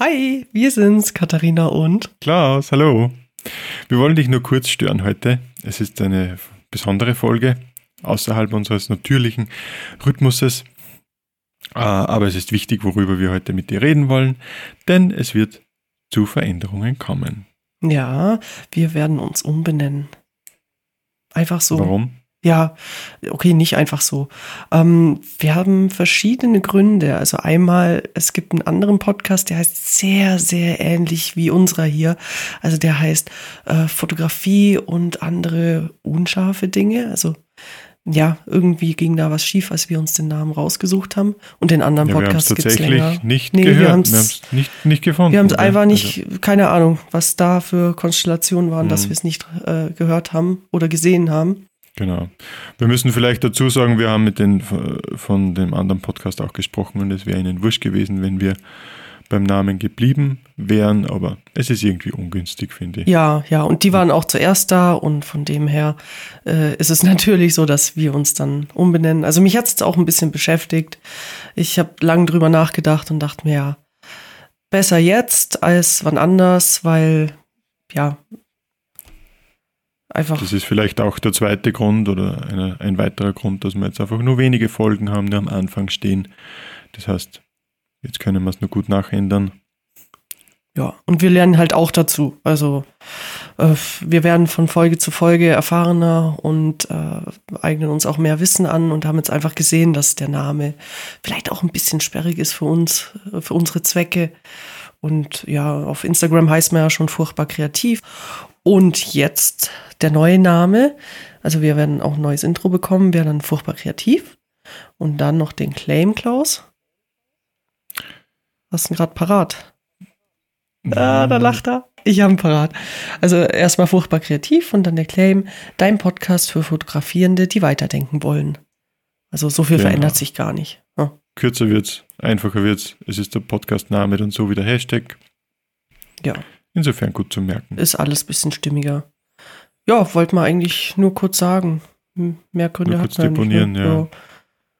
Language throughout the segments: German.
Hi, wir sind's, Katharina und Klaus, hallo. Wir wollen dich nur kurz stören heute. Es ist eine besondere Folge außerhalb unseres natürlichen Rhythmuses. Äh, aber es ist wichtig, worüber wir heute mit dir reden wollen, denn es wird zu Veränderungen kommen. Ja, wir werden uns umbenennen. Einfach so. Warum? Ja, okay, nicht einfach so. Ähm, wir haben verschiedene Gründe. Also einmal, es gibt einen anderen Podcast, der heißt sehr, sehr ähnlich wie unserer hier. Also der heißt äh, Fotografie und andere unscharfe Dinge. Also ja, irgendwie ging da was schief, als wir uns den Namen rausgesucht haben. Und den anderen Ja, Podcast gibt es länger. nicht Nee, wir gehört. Wir haben es nicht, nicht gefunden. Wir haben es einfach Also, nicht, keine Ahnung, was da für Konstellationen waren, dass Mhm. wir es nicht äh, gehört haben oder gesehen haben. Genau. Wir müssen vielleicht dazu sagen, wir haben mit den von dem anderen Podcast auch gesprochen und es wäre ihnen wurscht gewesen, wenn wir beim Namen geblieben wären, aber es ist irgendwie ungünstig, finde ich. Ja, ja, und die waren auch zuerst da und von dem her äh, ist es natürlich so, dass wir uns dann umbenennen. Also mich hat es auch ein bisschen beschäftigt. Ich habe lang drüber nachgedacht und dachte mir, ja, besser jetzt als wann anders, weil ja, einfach, Das ist vielleicht auch der zweite Grund oder eine, ein weiterer Grund, dass wir jetzt einfach nur wenige Folgen haben, die am Anfang stehen. Das heißt, jetzt können wir es nur gut nachändern. ja, und wir lernen halt auch dazu. Also äh, wir werden von Folge zu Folge erfahrener und äh, eignen uns auch mehr Wissen an und haben jetzt einfach gesehen, dass der Name vielleicht auch ein bisschen sperrig ist für uns, äh, für unsere Zwecke. Und ja, auf Instagram heißt man ja schon furchtbar kreativ. Und jetzt der neue Name. Also wir werden auch ein neues Intro bekommen, wäre dann furchtbar kreativ. Und dann noch den Claim, Klaus. Was ist denn gerade parat? Ah, da lacht er. Ich habe ihn parat. Also erstmal furchtbar kreativ und dann der Claim, dein Podcast für Fotografierende, die weiterdenken wollen. Also so viel Genau. verändert sich gar nicht. Ja. Kürzer wird's, einfacher wird's. Es ist der Podcast-Name dann so wie der Hashtag. ja, Insofern gut zu merken. ist alles ein bisschen stimmiger. Ja, wollte man eigentlich nur kurz sagen. Mehr Gründe Nur hat kurz man nicht, deponieren, ne?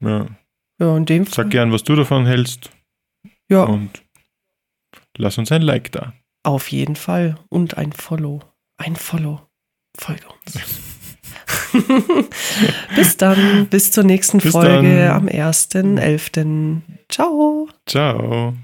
ja. Ja. ja. Ja, in dem Fall. Sag gern, was du davon hältst Ja, und lass uns ein Like da. auf jeden Fall. Und ein Follow. Ein Follow. Folge uns. bis dann. Bis zur nächsten Bis Folge dann. am 1.11. Ciao. Ciao.